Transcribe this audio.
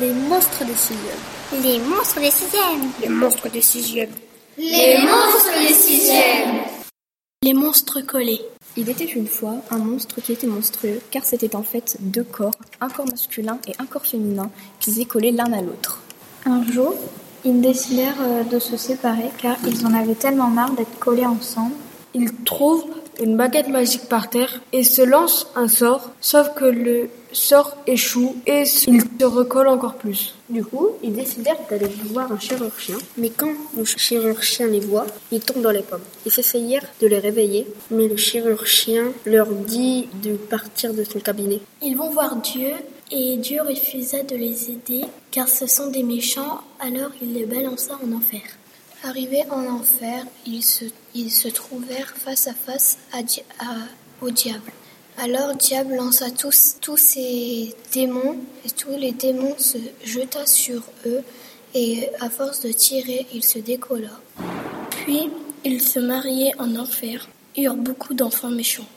Les monstres des sixièmes. Les monstres des sixièmes. Les monstres des sixièmes. Les monstres des sixièmes. Les monstres collés. Il était une fois un monstre qui était monstrueux, car c'était en fait deux corps, un corps masculin et un corps féminin, qui étaient collés l'un à l'autre. Un jour, ils décidèrent euh, de se séparer car ils en avaient tellement marre d'être collés ensemble. Ils trouvent une baguette magique par terre et se lancent un sort, sauf que le sort échoue et ils se recollent encore plus. Du coup, ils décidèrent d'aller voir un chirurgien, mais quand le chirurgien les voit, ils tombent dans les pommes. Ils essayèrent de les réveiller, mais le chirurgien leur dit de partir de son cabinet. Ils vont voir Dieu et Dieu refusa de les aider car ce sont des méchants, alors il les balança en enfer. Arrivés en enfer, ils se, trouvèrent face à face au diable. Alors diable lança tous, tous ses démons et tous les démons se jeta sur eux et à force de tirer, il se décolla. Puis ils se mariaient en enfer, eurent beaucoup d'enfants méchants.